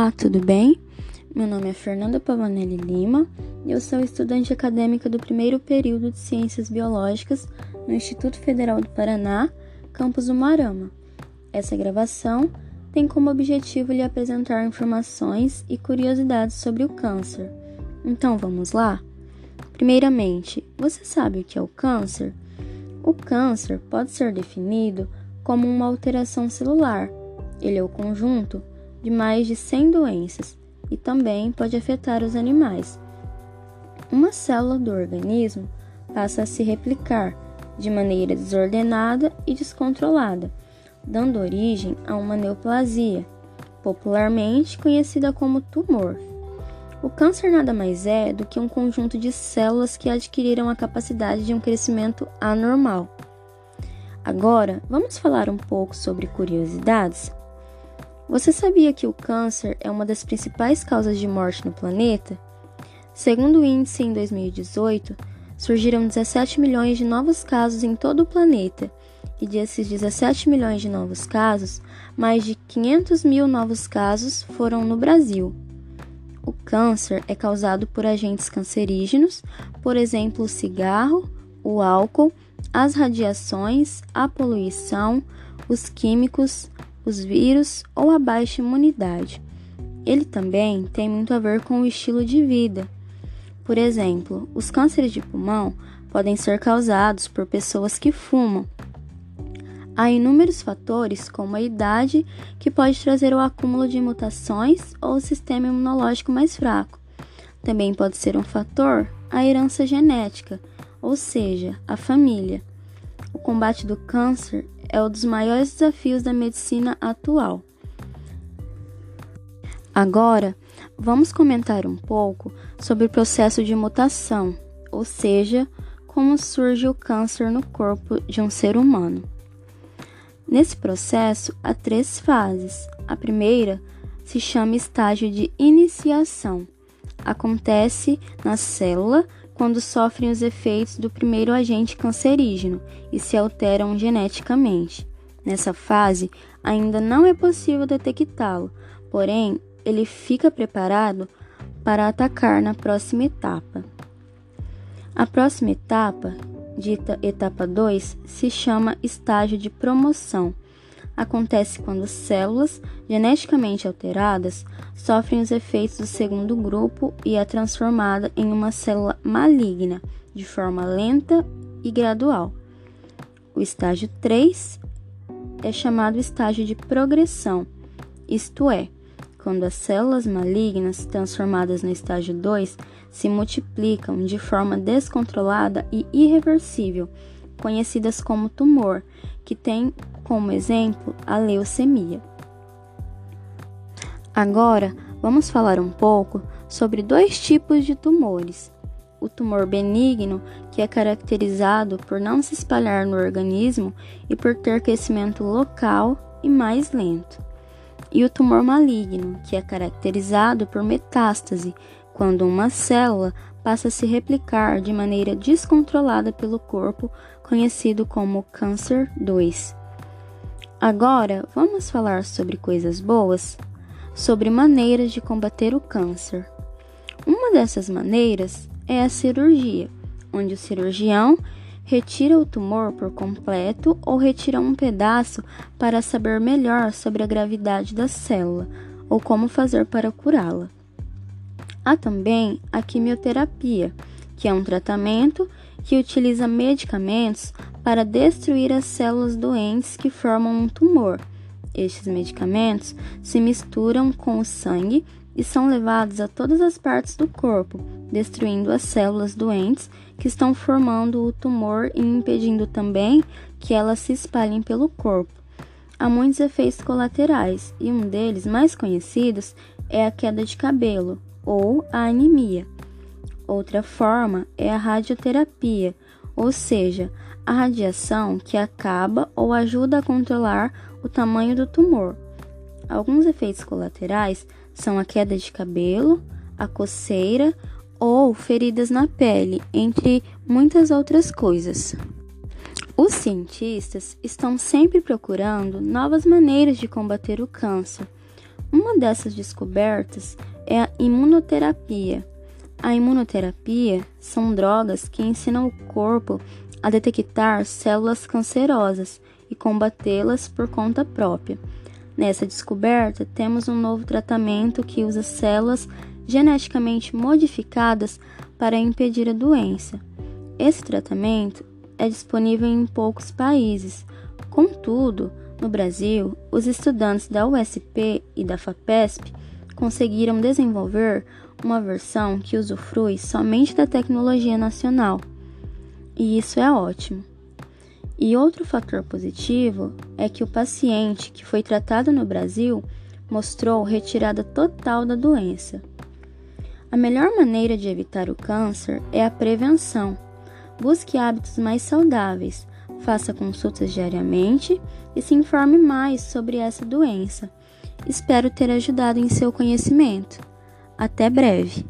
Olá, tudo bem? Meu nome é Fernanda Pavanelli Lima e eu sou estudante acadêmica do primeiro período de Ciências Biológicas no Instituto Federal do Paraná, campus Umarama. Essa gravação tem como objetivo lhe apresentar informações e curiosidades sobre o câncer. Então vamos lá? Primeiramente, você sabe o que é o câncer? O câncer pode ser definido como uma alteração celular. Ele é o conjunto de mais de 100 doenças e também pode afetar os animais. Uma célula do organismo passa a se replicar de maneira desordenada e descontrolada, dando origem a uma neoplasia, popularmente conhecida como tumor. O câncer nada mais é do que um conjunto de células que adquiriram a capacidade de um crescimento anormal. Agora, vamos falar um pouco sobre curiosidades? Você sabia que o câncer é uma das principais causas de morte no planeta? Segundo o índice em 2018, surgiram 17 milhões de novos casos em todo o planeta, e desses 17 milhões de novos casos, mais de 500 mil novos casos foram no Brasil. O câncer é causado por agentes cancerígenos, por exemplo, o cigarro, o álcool, as radiações, a poluição, os químicos, os vírus ou a baixa imunidade. Ele também tem muito a ver com o estilo de vida. Por exemplo, os cânceres de pulmão podem ser causados por pessoas que fumam. Há inúmeros fatores, como a idade, que pode trazer o acúmulo de mutações ou o sistema imunológico mais fraco. Também pode ser um fator a herança genética, ou seja, a família. Combate do câncer é um dos maiores desafios da medicina atual. Agora, vamos comentar um pouco sobre o processo de mutação, ou seja, como surge o câncer no corpo de um ser humano. Nesse processo, há três fases. A primeira se chama estágio de iniciação. Acontece na célula quando sofrem os efeitos do primeiro agente cancerígeno e se alteram geneticamente. Nessa fase, ainda não é possível detectá-lo, porém, ele fica preparado para atacar na próxima etapa. A próxima etapa, dita etapa 2, se chama estágio de promoção acontece quando células geneticamente alteradas sofrem os efeitos do segundo grupo e é transformada em uma célula maligna de forma lenta e gradual. O estágio 3 é chamado estágio de progressão, isto é, quando as células malignas transformadas no estágio 2 se multiplicam de forma descontrolada e irreversível, conhecidas como tumor, que tem como exemplo a leucemia. Agora, vamos falar um pouco sobre dois tipos de tumores. O tumor benigno, que é caracterizado por não se espalhar no organismo e por ter crescimento local e mais lento. E o tumor maligno, que é caracterizado por metástase, quando uma célula passa a se replicar de maneira descontrolada pelo corpo, conhecido como câncer 2. Agora, vamos falar sobre coisas boas? Sobre maneiras de combater o câncer. Uma dessas maneiras é a cirurgia, onde o cirurgião retira o tumor por completo ou retira um pedaço para saber melhor sobre a gravidade da célula ou como fazer para curá-la. Há também a quimioterapia, que é um tratamento que utiliza medicamentos para destruir as células doentes que formam um tumor. Estes medicamentos se misturam com o sangue e são levados a todas as partes do corpo, destruindo as células doentes que estão formando o tumor e impedindo também que elas se espalhem pelo corpo. Há muitos efeitos colaterais e um deles mais conhecidos é a queda de cabelo ou a anemia. Outra forma é a radioterapia, ou seja, a radiação que acaba ou ajuda a controlar o tamanho do tumor. Alguns efeitos colaterais são a queda de cabelo, a coceira ou feridas na pele, entre muitas outras coisas. Os cientistas estão sempre procurando novas maneiras de combater o câncer. Uma dessas descobertas é a imunoterapia. A imunoterapia são drogas que ensinam o corpo a detectar células cancerosas e combatê-las por conta própria. Nessa descoberta, temos um novo tratamento que usa células geneticamente modificadas para impedir a doença. Esse tratamento é disponível em poucos países. Contudo, no Brasil, os estudantes da USP e da FAPESP conseguiram desenvolver uma versão que usufrui somente da tecnologia nacional. E isso é ótimo. E outro fator positivo é que o paciente que foi tratado no Brasil mostrou retirada total da doença. A melhor maneira de evitar o câncer é a prevenção. Busque hábitos mais saudáveis, faça consultas diariamente e se informe mais sobre essa doença. Espero ter ajudado em seu conhecimento. Até breve!